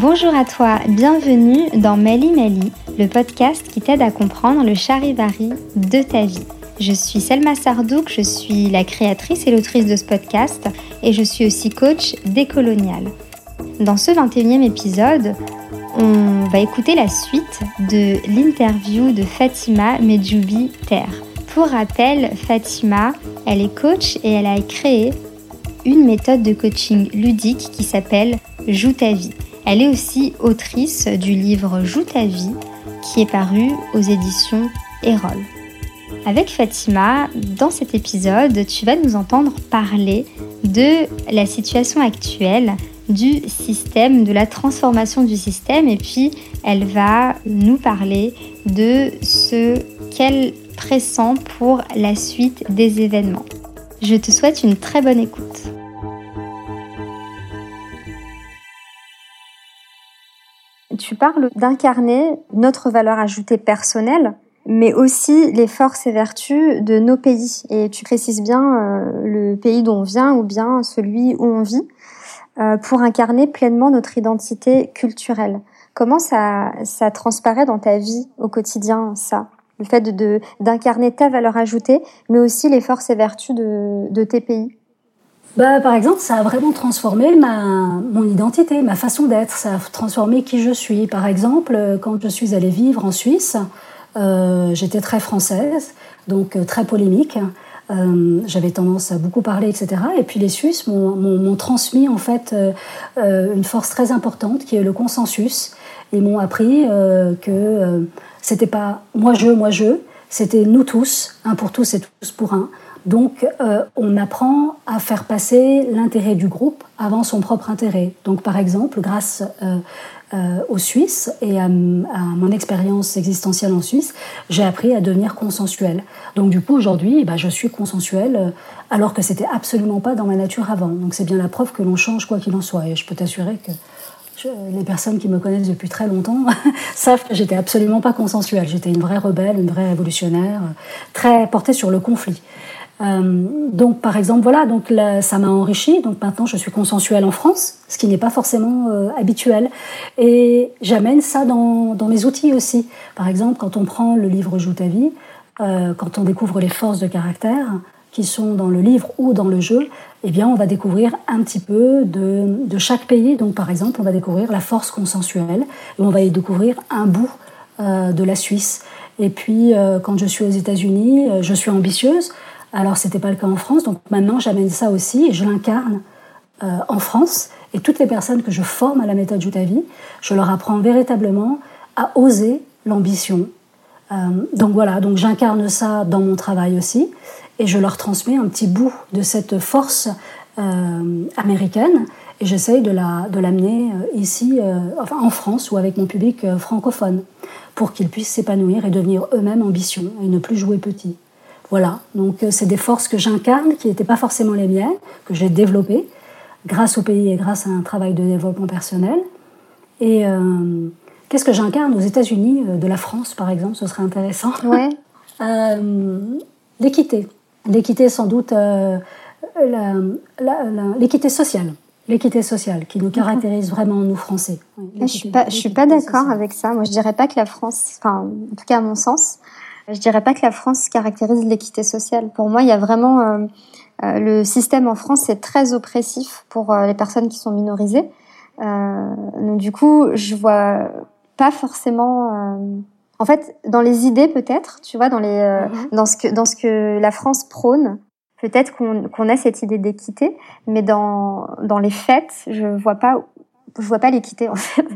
Bonjour à toi, bienvenue dans Mali Mali, le podcast qui t'aide à comprendre le charivari de ta vie. Je suis Selma Sardouk, je suis la créatrice et l'autrice de ce podcast et je suis aussi coach décolonial. Dans ce 21e épisode, on va écouter la suite de l'interview de Fatima Medjoubi Terre. Pour rappel, Fatima, elle est coach et elle a créé une méthode de coaching ludique qui s'appelle Joue ta vie. Elle est aussi autrice du livre Joue ta vie qui est paru aux éditions Erol. Avec Fatima, dans cet épisode, tu vas nous entendre parler de la situation actuelle du système, de la transformation du système, et puis elle va nous parler de ce qu'elle pressent pour la suite des événements. Je te souhaite une très bonne écoute. Tu parles d'incarner notre valeur ajoutée personnelle, mais aussi les forces et vertus de nos pays. Et tu précises bien euh, le pays dont on vient ou bien celui où on vit euh, pour incarner pleinement notre identité culturelle. Comment ça, ça transparaît dans ta vie au quotidien, ça? Le fait de d'incarner ta valeur ajoutée, mais aussi les forces et vertus de, de tes pays? Bah, par exemple, ça a vraiment transformé ma, mon identité, ma façon d'être. Ça a transformé qui je suis. Par exemple, quand je suis allée vivre en Suisse, euh, j'étais très française, donc euh, très polémique. Euh, j'avais tendance à beaucoup parler, etc. Et puis les Suisses m'ont transmis en fait euh, euh, une force très importante qui est le consensus. Ils m'ont appris euh, que c'était pas moi je, moi je, c'était nous tous, un pour tous et tous pour un. Donc, euh, on apprend à faire passer l'intérêt du groupe avant son propre intérêt. Donc, par exemple, grâce euh, euh, aux Suisses et à, mon expérience existentielle en Suisse, j'ai appris à devenir consensuelle. Donc, du coup, aujourd'hui, bah, je suis consensuelle alors que c'était absolument pas dans ma nature avant. Donc, c'est bien la preuve que l'on change quoi qu'il en soit. Et je peux t'assurer que les personnes qui me connaissent depuis très longtemps savent que j'étais absolument pas consensuelle. J'étais une vraie rebelle, une vraie révolutionnaire, très portée sur le conflit. Euh, donc, par exemple, voilà, donc ça m'a enrichi. Donc maintenant, je suis consensuelle en France, ce qui n'est pas forcément euh, habituel. Et j'amène ça dans, mes outils aussi. Par exemple, quand on prend le livre Joue ta vie, euh, quand on découvre les forces de caractère qui sont dans le livre ou dans le jeu, eh bien, on va découvrir un petit peu de, chaque pays. Donc, par exemple, on va découvrir la force consensuelle et on va y découvrir un bout de la Suisse. Et puis, quand je suis aux États-Unis, je suis ambitieuse. Alors, c'était pas le cas en France. Donc, maintenant, j'amène ça aussi et je l'incarne euh, en France. Et toutes les personnes que je forme à la méthode Joue ta vie, je leur apprends véritablement à oser l'ambition. Euh, donc voilà, donc j'incarne ça dans mon travail aussi, et je leur transmets un petit bout de cette force euh, américaine, et j'essaye de la de l'amener ici, enfin en France ou avec mon public francophone, pour qu'ils puissent s'épanouir et devenir eux-mêmes ambitieux et ne plus jouer petit. Voilà, donc euh, c'est des forces que j'incarne, qui n'étaient pas forcément les miennes, que j'ai développées grâce au pays et grâce à un travail de développement personnel. Et euh, qu'est-ce que j'incarne aux États-Unis, euh, de la France par exemple, ce serait intéressant. Ouais. euh, l'équité, l'équité sans doute, euh, l'équité sociale. L'équité sociale qui nous caractérise vraiment nous Français. je suis pas, pas d'accord avec ça. Moi, je dirais pas que la France, enfin, en tout cas à mon sens, je dirais pas que la France caractérise l'équité sociale. Pour moi, il y a vraiment euh, euh, le système en France est très oppressif pour euh, les personnes qui sont minorisées. Euh, donc du coup, je vois pas forcément. Euh, en fait, dans les idées peut-être, tu vois, dans les mm -hmm. dans ce que dans ce que la France prône, peut-être qu'on qu'on a cette idée d'équité, mais dans dans les faits, je vois pas je vois pas l'équité en fait.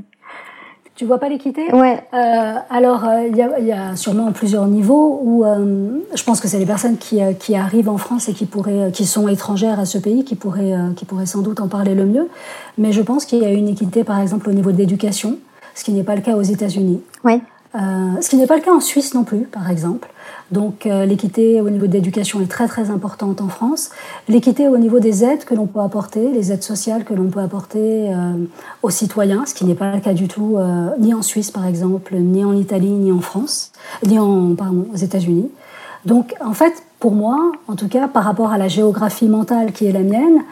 Tu vois pas l'équité Ouais. Euh, alors, il euh, y, y, a sûrement plusieurs niveaux où euh, je pense que c'est les personnes qui, qui, arrivent en France et qui, pourraient, qui sont étrangères à ce pays qui pourraient, qui pourraient sans doute en parler le mieux. Mais je pense qu'il y a une équité, par exemple, au niveau de l'éducation, ce qui n'est pas le cas aux États-Unis. Oui. ce qui n'est pas le cas en Suisse non plus, par exemple. Donc euh, l'équité au niveau de l'éducation est très très importante en France. L'équité au niveau des aides que l'on peut apporter, les aides sociales que l'on peut apporter euh, aux citoyens, ce qui n'est pas le cas du tout euh, ni en Suisse par exemple, ni en Italie, ni en France, ni en pardon, aux États-Unis. Donc en fait, pour moi, en tout cas, par rapport à la géographie mentale qui est la mienne,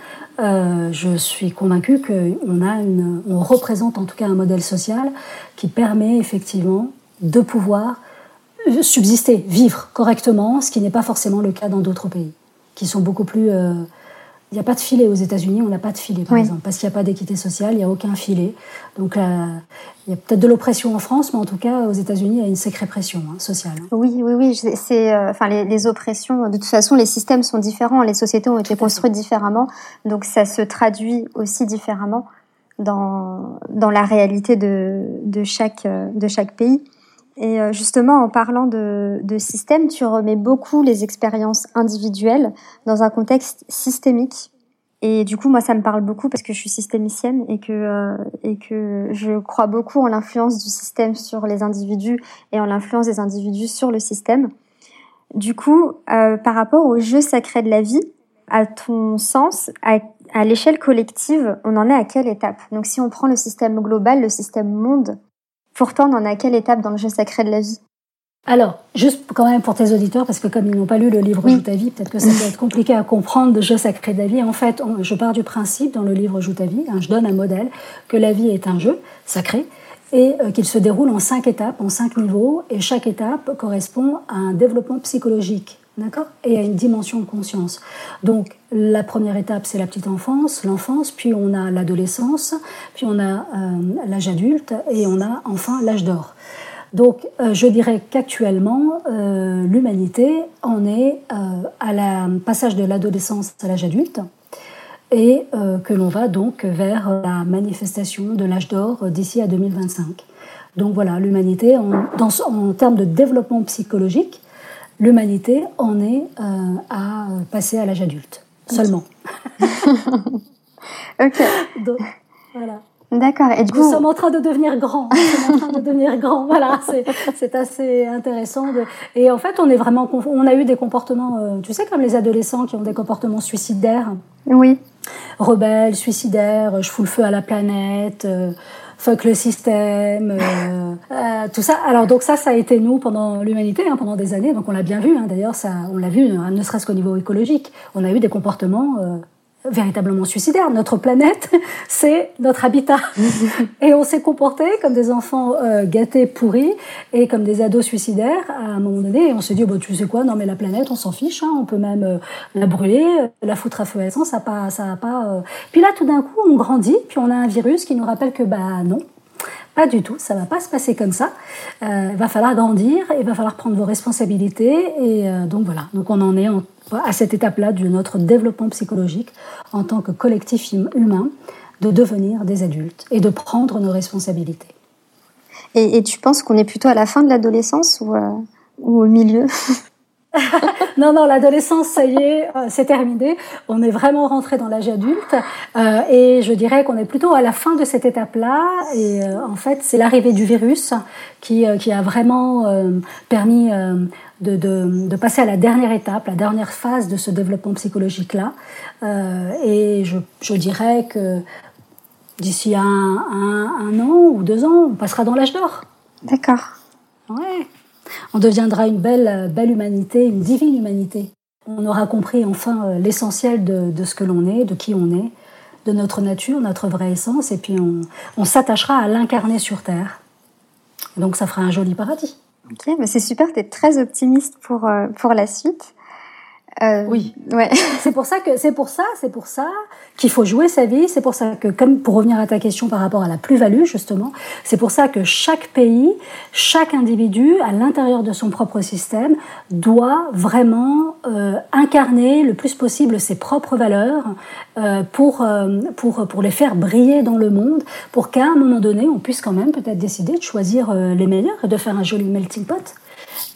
euh, je suis convaincue qu'on a une, on représente en tout cas un modèle social qui permet effectivement de pouvoir subsister, vivre correctement, ce qui n'est pas forcément le cas dans d'autres pays, qui sont beaucoup plus euh, il n'y a pas de filet aux États-Unis, on n'a pas de filet, par exemple, parce qu'il n'y a pas d'équité sociale, il n'y a aucun filet. Donc, euh, il y a peut-être de l'oppression en France, mais en tout cas, aux États-Unis, il y a une sacrée pression hein, sociale. Oui, oui, oui. C'est, euh, enfin, les, les, oppressions. De toute façon, les systèmes sont différents, les sociétés ont été construites différemment, donc ça se traduit aussi différemment dans dans la réalité de de chaque de chaque pays. Et euh, justement, en parlant de, de système, tu remets beaucoup les expériences individuelles dans un contexte systémique. Et du coup, moi, ça me parle beaucoup parce que je suis systémicienne et que euh, et que je crois beaucoup en l'influence du système sur les individus et en l'influence des individus sur le système. Du coup, euh, par rapport au jeu sacré de la vie, à ton sens, à, à l'échelle collective, on en est à quelle étape? Donc, si on prend le système global, le système monde, Pourtant, on en à quelle étape dans le jeu sacré de la vie? Alors, juste quand même pour tes auditeurs, parce que comme ils n'ont pas lu le livre Joue ta vie, peut-être que ça peut être compliqué à comprendre le jeu sacré de la vie. En fait, je pars du principe dans le livre Joue ta vie, hein, je donne un modèle, que la vie est un jeu sacré et euh, qu'il se déroule en cinq étapes, en cinq niveaux, et chaque étape correspond à un développement psychologique D'accord? Et à une dimension de conscience. Donc, la première étape, c'est la petite enfance, l'enfance, puis on a l'adolescence, puis on a euh, l'âge adulte, et on a enfin l'âge d'or. Donc, euh, je dirais qu'actuellement, euh, l'humanité en est à la passage de l'adolescence à l'âge adulte, et que l'on va donc vers la manifestation de l'âge d'or d'ici à 2025. Donc voilà, l'humanité, en termes de développement psychologique, l'humanité en est euh, à passer à l'âge adulte seulement. ok. voilà. D'accord. Et du coup, nous sommes en train de devenir grands. Nous sommes en train de devenir grands. Voilà, c'est assez intéressant. De... Et en fait, on est vraiment, on a eu des comportements, euh, tu sais, comme les adolescents qui ont des comportements suicidaires. Oui. Rebelles, suicidaires, je fous le feu à la planète. Euh, fuck le système, euh, euh, tout ça. Alors donc ça, ça a été nous pendant l'humanité, hein, pendant des années. Donc on l'a bien vu. Hein, D'ailleurs, ça, on l'a vu, hein, ne serait-ce qu'au niveau écologique, on a eu des comportements euh, véritablement suicidaire. Notre planète, c'est notre habitat. et on s'est comporté comme des enfants euh, gâtés, pourris, et comme des ados suicidaires à un moment donné. Et on s'est dit, bah, tu sais quoi, non mais la planète, on s'en fiche, hein, on peut même euh, la brûler, la foutre à feu à essence, ça pas, ça pas. Euh. Puis là, tout d'un coup, on grandit, puis on a un virus qui nous rappelle que bah non, pas du tout, ça va pas se passer comme ça. Euh, il va falloir grandir, il va falloir prendre vos responsabilités et euh, donc voilà. Donc on en est à cette étape-là de notre développement psychologique en tant que collectif hum, humain de devenir des adultes et de prendre nos responsabilités. Et, tu penses qu'on est plutôt à la fin de l'adolescence ou, euh, ou au milieu? non, non, l'adolescence, ça y est, euh, c'est terminé. On est vraiment rentré dans l'âge adulte. Euh, et je dirais qu'on est plutôt à la fin de cette étape-là. Et euh, en fait, c'est l'arrivée du virus qui, qui a vraiment permis de, de, de, passer à la dernière étape, la dernière phase de ce développement psychologique-là. et je, je dirais que d'ici un, un, un an ou deux ans, on passera dans l'âge d'or. D'accord. Ouais on deviendra une belle, euh, belle humanité, une divine humanité. On aura compris enfin euh, l'essentiel de, ce que l'on est, de qui on est, de notre nature, notre vraie essence, et puis on, s'attachera à l'incarner sur Terre. Donc ça fera un joli paradis. Ok, mais c'est super, tu es très optimiste pour, euh, pour la suite. Euh, oui. Ouais. c'est pour ça que c'est pour ça, c'est pour ça qu'il faut jouer sa vie. C'est pour ça que, comme pour revenir à ta question par rapport à la plus-value justement, c'est pour ça que chaque pays, chaque individu, à l'intérieur de son propre système, doit vraiment euh, incarner le plus possible ses propres valeurs euh, pour euh, pour pour les faire briller dans le monde, pour qu'à un moment donné, on puisse quand même peut-être décider de choisir euh, les meilleurs et de faire un joli melting pot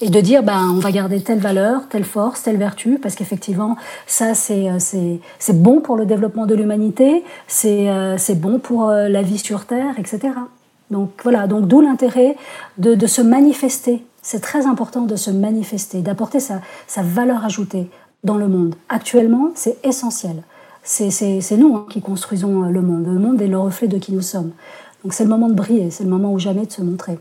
et de dire ben on va garder telle valeur, telle force, telle vertu parce qu'effectivement ça c'est euh, c'est c'est bon pour le développement de l'humanité, c'est euh, bon pour euh, la vie sur terre, etc. Donc voilà, donc d'où l'intérêt de, de se manifester. C'est très important de se manifester, d'apporter sa, sa valeur ajoutée dans le monde. Actuellement, c'est essentiel. C'est nous hein, qui construisons le monde. Le monde est le reflet de qui nous sommes. Donc c'est le moment de briller, c'est le moment ou jamais de se montrer.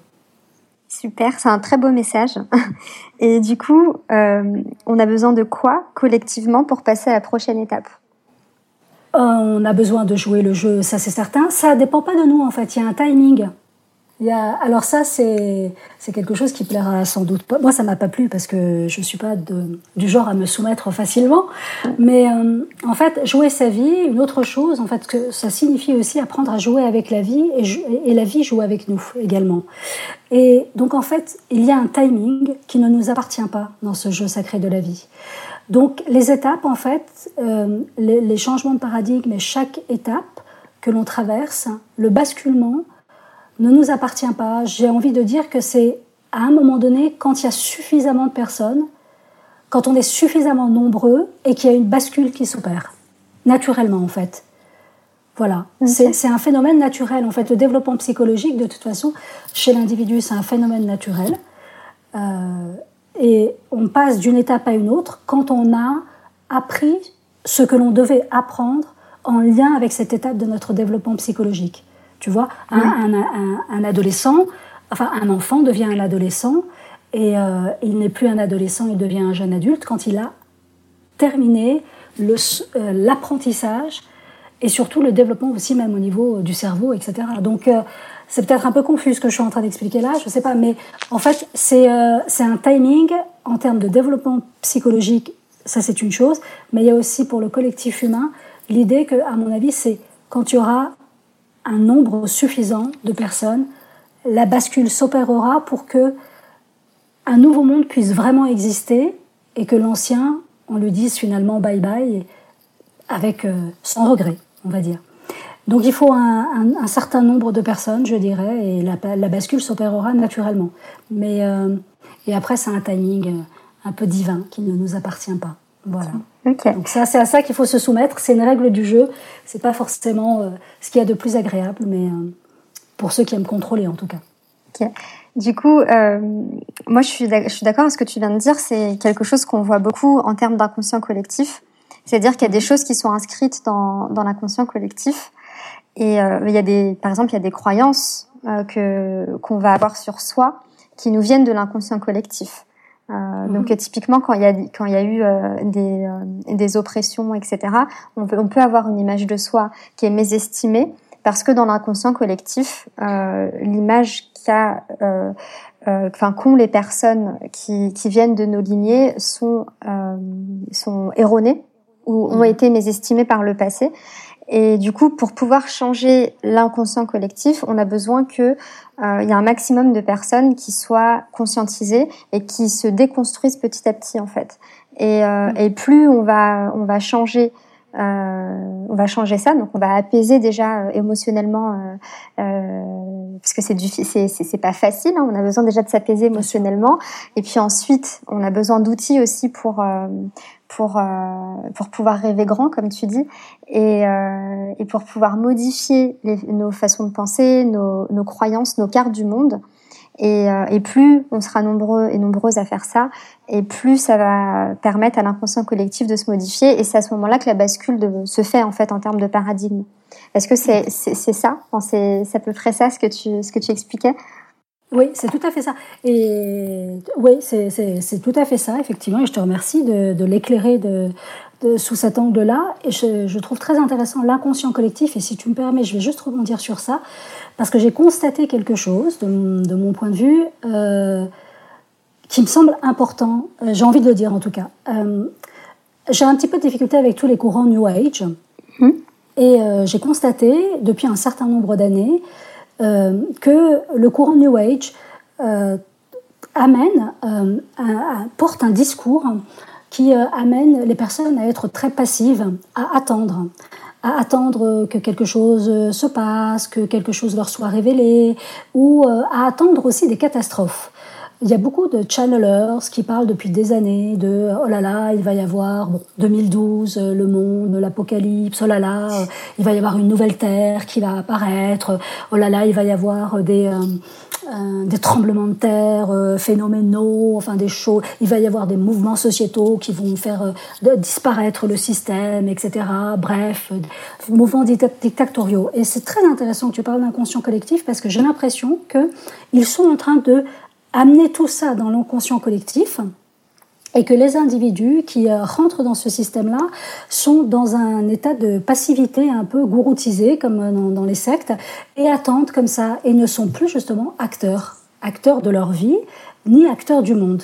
Super, c'est un très beau message. Et du coup, euh, on a besoin de quoi collectivement pour passer à la prochaine étape? Euh, On a besoin de jouer le jeu, ça c'est certain. Ça dépend pas de nous en fait, il y a un timing. Alors ça, c'est quelque chose qui plaira sans doute pas. Moi, ça m'a pas plu parce que je suis pas du genre à me soumettre facilement. Mais euh, en fait, jouer sa vie, une autre chose, en fait, que ça signifie aussi apprendre à jouer avec la vie et, la vie joue avec nous également. Et donc, en fait, il y a un timing qui ne nous appartient pas dans ce jeu sacré de la vie. Donc, les étapes, en fait, euh, les changements de paradigme et chaque étape que l'on traverse, le basculement, ne nous appartient pas. J'ai envie de dire que c'est à un moment donné, quand il y a suffisamment de personnes, quand on est suffisamment nombreux et qu'il y a une bascule qui s'opère, naturellement en fait. Voilà, c'est un phénomène naturel. En fait, le développement psychologique, de toute façon, chez l'individu, c'est un phénomène naturel. Euh, et on passe d'une étape à une autre quand on a appris ce que l'on devait apprendre en lien avec cette étape de notre développement psychologique. Tu vois, un, adolescent, enfin un enfant devient un adolescent et euh, il n'est plus un adolescent, il devient un jeune adulte quand il a terminé euh, l'apprentissage et surtout le développement aussi même au niveau du cerveau, etc. Donc euh, c'est peut-être un peu confus ce que je suis en train d'expliquer là, je ne sais pas, mais en fait c'est c'est un timing en termes de développement psychologique, ça c'est une chose, mais il y a aussi pour le collectif humain l'idée que, à mon avis, c'est quand tu auras un nombre suffisant de personnes, la bascule s'opérera pour que un nouveau monde puisse vraiment exister et que l'ancien, on lui dise finalement bye bye avec euh, sans regret, on va dire. Donc il faut un, certain nombre de personnes, je dirais, et la, bascule s'opérera naturellement. Mais euh, et après c'est un timing euh, un peu divin qui ne nous appartient pas. Voilà. Donc ça, c'est à ça qu'il faut se soumettre. C'est une règle du jeu. C'est pas forcément euh, ce qu'il y a de plus agréable, mais euh, pour ceux qui aiment contrôler en tout cas. Du coup, euh, moi je suis d'accord avec ce que tu viens de dire. C'est quelque chose qu'on voit beaucoup en termes d'inconscient collectif. C'est-à-dire qu'il y a des choses qui sont inscrites dans, dans l'inconscient collectif. Et il y a des, par exemple, il y a des croyances que qu'on va avoir sur soi qui nous viennent de l'inconscient collectif. Euh, donc mhm. typiquement quand il y a quand il y a eu euh, des, euh, des oppressions etc on peut on peut avoir une image de soi qui est mésestimée parce que dans l'inconscient collectif l'image qu'a enfin qu'ont les personnes qui qui viennent de nos lignées sont sont erronées ou ont mhm. été mésestimées par le passé et du coup, pour pouvoir changer l'inconscient collectif, on a besoin que euh, il y a un maximum de personnes qui soient conscientisées et qui se déconstruisent petit à petit en fait. Et, euh, et plus on va on va changer euh, on va changer ça, donc on va apaiser déjà euh, émotionnellement, euh, euh, parce que c'est du, c'est, c'est, pas facile. Hein, on a besoin déjà de s'apaiser émotionnellement, et puis ensuite on a besoin d'outils aussi pour pour pour pouvoir rêver grand, comme tu dis, et, et pour pouvoir modifier les, nos façons de penser, nos, nos croyances, nos cartes du monde. Et, euh, et, plus on sera nombreux et nombreuses à faire ça, et plus ça va permettre à l'inconscient collectif de se modifier. Et c'est à ce moment-là que la bascule de, se fait en fait en termes de paradigme. Est-ce que c'est c'est ça? C'est à peu près ça ce que tu ce que tu expliquais? Oui, c'est tout à fait ça. Et oui, c'est tout à fait ça, effectivement. Et je te remercie de, de l'éclairer de, de, sous cet angle-là. Et je, je, trouve très intéressant l'inconscient collectif. Et si tu me permets, je vais juste rebondir sur ça parce que j'ai constaté quelque chose, de, de, mon point de vue, euh, qui me semble important. Euh, j'ai envie de le dire en tout cas. Euh, j'ai un petit peu de difficulté avec tous les courants New Age. Mmh. Et euh, j'ai constaté depuis un certain nombre d'années que le courant New Age euh, amène, euh, porte un discours qui amène les personnes à être très passives, à attendre, à attendre que quelque chose se passe, que quelque chose leur soit révélé, ou à attendre aussi des catastrophes. Il y a beaucoup de channelers qui parlent depuis des années de oh là là, il va y avoir bon, 2012, euh, le monde, l'apocalypse, oh là là, euh, il va y avoir une nouvelle terre qui va apparaître, oh là là, il va y avoir des euh, des tremblements de terre phénoménaux, enfin des choses, il va y avoir des mouvements sociétaux qui vont faire disparaître le système, etc. Bref, mouvements dictatoriaux. Et c'est très intéressant que tu parles d'inconscient collectif parce que j'ai l'impression que ils sont en train de amener tout ça dans l'inconscient collectif et que les individus qui euh, rentrent dans ce système-là sont dans un état de passivité un peu gouroutisé comme dans, dans, les sectes et attendent comme ça et ne sont plus justement acteurs, acteurs de leur vie ni acteurs du monde.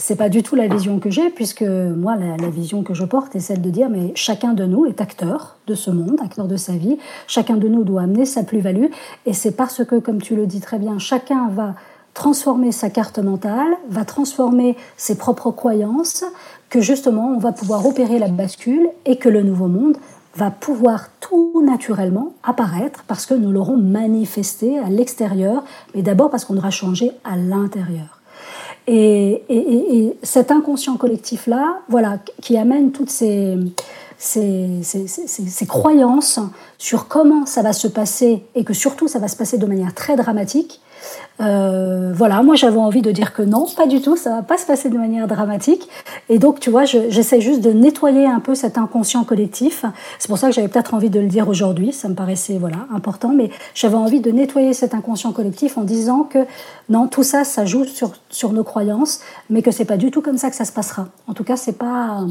C'est pas du tout la vision que j'ai puisque moi la, vision que je porte est celle de dire mais chacun de nous est acteur de ce monde, acteur de sa vie, chacun de nous doit amener sa plus-value. Et c'est parce que comme tu le dis très bien, chacun va transformer sa carte mentale, va transformer ses propres croyances, que justement on va pouvoir opérer la bascule et que le nouveau monde va pouvoir tout naturellement apparaître parce que nous l'aurons manifesté à l'extérieur, mais d'abord parce qu'on aura changé à l'intérieur. Et, et, et, cet inconscient collectif-là, voilà, qui amène toutes ces, ces, croyances sur comment ça va se passer et que surtout ça va se passer de manière très dramatique, euh, voilà, moi j'avais envie de dire que non, pas du tout, ça va pas se passer de manière dramatique. Et donc, tu vois, j'essaie juste de nettoyer un peu cet inconscient collectif. C'est pour ça que j'avais peut-être envie de le dire aujourd'hui, ça me paraissait voilà important, mais j'avais envie de nettoyer cet inconscient collectif en disant que non, tout ça, ça joue sur, sur nos croyances, mais que c'est pas du tout comme ça que ça se passera. En tout cas, c'est pas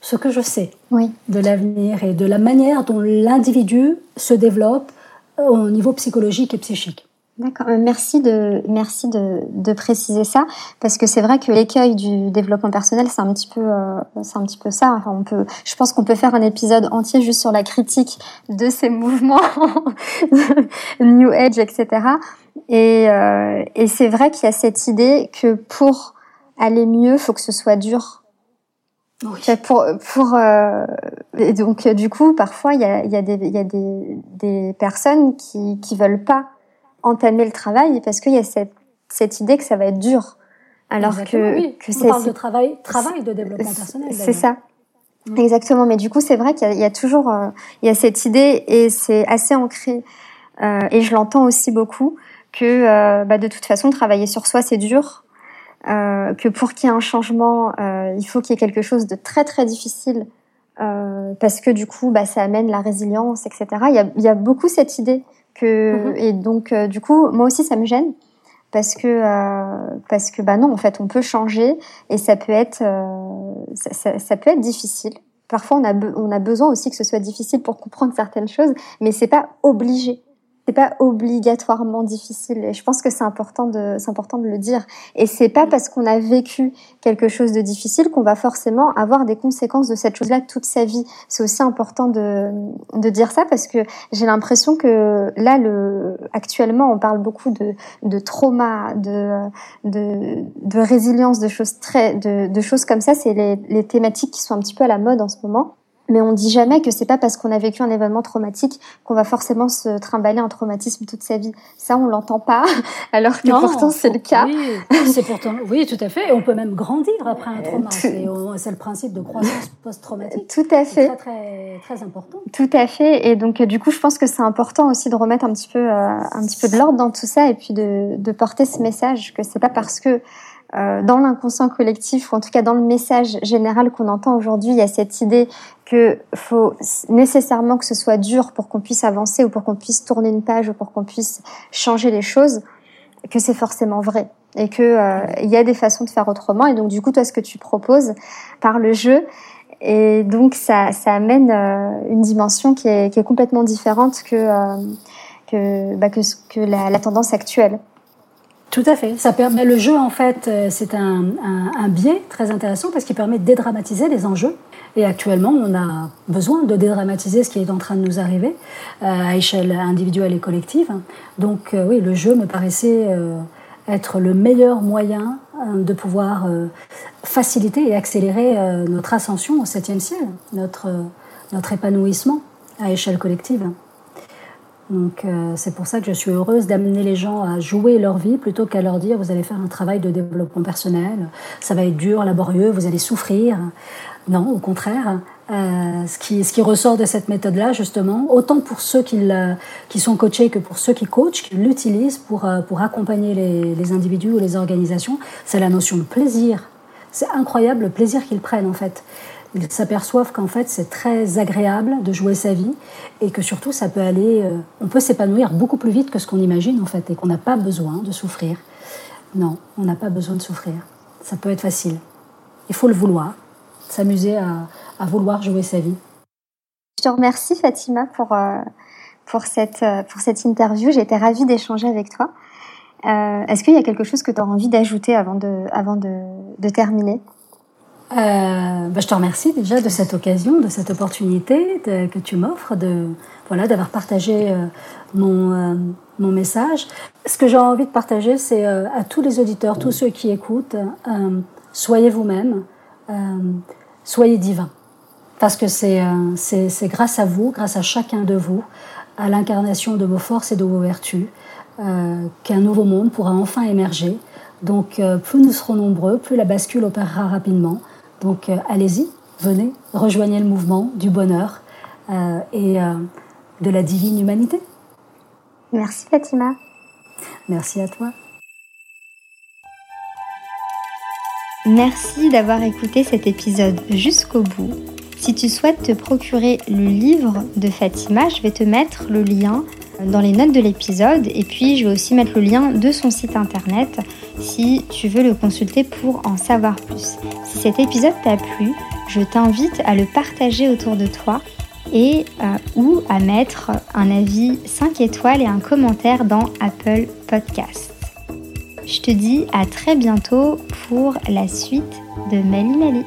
ce que je sais oui. de l'avenir et de la manière dont l'individu se développe au niveau psychologique et psychique. D'accord, euh, merci de merci de, de préciser ça parce que c'est vrai que l'écueil du développement personnel c'est un petit peu euh, c'est un petit peu ça. Enfin, on peut, je pense qu'on peut faire un épisode entier juste sur la critique de ces mouvements New Age, etc. Et, euh, et c'est vrai qu'il y a cette idée que pour aller mieux, faut que ce soit dur. Oui. Pour pour euh, et donc du coup parfois il y a il y a des il y a des des personnes qui qui veulent pas entamer le travail parce qu'il y a cette, cette idée que ça va être dur. Alors Exactement, que, oui. que on parle de travail, travail de développement personnel. C'est ça. Mmh. Exactement. Mais du coup, c'est vrai qu'il y, y, a toujours euh, il y a cette idée et c'est assez ancré. Euh, et je l'entends aussi beaucoup que euh, bah, de toute façon, travailler sur soi, c'est dur. Que pour qu'il y ait un changement, il faut qu'il y ait quelque chose de très très difficile parce que du coup, bah, ça amène la résilience, etc. Il y a, il y a beaucoup cette idée que mmh. et donc euh, du coup moi aussi ça me gêne parce que euh, parce que bah non en fait on peut changer et ça peut être euh, ça, ça, ça, peut être difficile parfois on a on a besoin aussi que ce soit difficile pour comprendre certaines choses mais c'est pas obligé c'est pas obligatoirement difficile et je pense que c'est important de c'est important de le dire. Et c'est pas parce qu'on a vécu quelque chose de difficile qu'on va forcément avoir des conséquences de cette chose-là toute sa vie. C'est aussi important de de dire ça parce que j'ai l'impression que là le actuellement on parle beaucoup de de trauma de de de résilience de choses très de de choses comme ça. C'est les les thématiques qui sont un petit peu à la mode en ce moment mais on dit jamais que c'est pas parce qu'on a vécu un événement traumatique qu'on va forcément se trimballer un traumatisme toute sa vie. Ça, on l'entend pas, alors que non, pourtant c'est le cas. Oui, c'est pourtant, oui, tout à fait. Et on peut même grandir après un trauma. C'est le principe de croissance post-traumatique. Tout à fait. Très, très, très important. Tout à fait. Et donc, du coup, je pense que c'est important aussi de remettre un petit peu, euh, un petit peu de l'ordre dans tout ça et puis de, de porter ce message que c'est pas parce que euh, dans l'inconscient collectif, ou en tout cas dans le message général qu'on entend aujourd'hui, il y a cette idée que faut nécessairement que ce soit dur pour qu'on puisse avancer ou pour qu'on puisse tourner une page ou pour qu'on puisse changer les choses, que c'est forcément vrai et que euh, il y a des façons de faire autrement. Et donc du coup, toi, ce que tu proposes par le jeu, et donc ça, ça amène euh, une dimension qui est, complètement différente que euh, que, bah, que, la tendance actuelle. Tout à fait. Ça permet le jeu en fait, c'est un, biais très intéressant parce qu'il permet de dédramatiser les enjeux. Et actuellement, on a besoin de dédramatiser ce qui est en train de nous arriver euh, à échelle individuelle et collective. Donc euh, oui, le jeu me paraissait euh, être le meilleur moyen de pouvoir faciliter et accélérer notre ascension au septième ciel, notre épanouissement à échelle collective. Donc euh, c'est pour ça que je suis heureuse d'amener les gens à jouer leur vie plutôt qu'à leur dire vous allez faire un travail de développement personnel, ça va être dur, laborieux, vous allez souffrir. Non, au contraire, euh, ce, qui, ce qui ressort de cette méthode-là, justement, autant pour ceux qui, qui sont coachés que pour ceux qui coachent, qui l'utilisent pour, euh, pour accompagner les, les individus ou les organisations, c'est la notion de plaisir. C'est incroyable le plaisir qu'ils prennent en fait ils s'aperçoivent qu'en fait c'est très agréable de jouer sa vie et que surtout ça peut aller, euh, on peut s'épanouir beaucoup plus vite que ce qu'on imagine en fait et qu'on n'a pas besoin de souffrir. Non, on n'a pas besoin de souffrir. Ça peut être facile. Il faut le vouloir, s'amuser à, vouloir jouer sa vie. Je te remercie Fatima pour, euh, pour, cette, euh, pour cette interview. J'ai été ravie d'échanger avec toi. Est-ce qu'il y a quelque chose que tu as envie d'ajouter avant, de, avant de, terminer? Bah, je te remercie déjà de cette occasion, de cette opportunité que tu m'offres, de voilà, d'avoir partagé mon, mon message. Ce que j'ai envie de partager, c'est à tous les auditeurs, tous ceux qui écoutent, soyez vous-même, soyez divin. Parce que euh, c'est grâce à vous, grâce à chacun de vous, à l'incarnation de vos forces et de vos vertus, euh, qu'un nouveau monde pourra enfin émerger. Donc euh, plus nous serons nombreux, plus la bascule opérera rapidement. Donc allez-y, venez, rejoignez le mouvement du bonheur et de la divine humanité. Merci Fatima. Merci à toi. Merci d'avoir écouté cet épisode jusqu'au bout. Si tu souhaites te procurer le livre de Fatima, je vais te mettre le lien dans les notes de l'épisode et puis je vais aussi mettre le lien de son site internet si tu veux le consulter pour en savoir plus. Si cet épisode t'a plu, je t'invite à le partager autour de toi et euh, ou à mettre un avis 5 étoiles et un commentaire dans Apple Podcast. Je te dis à très bientôt pour la suite de Mali Mali.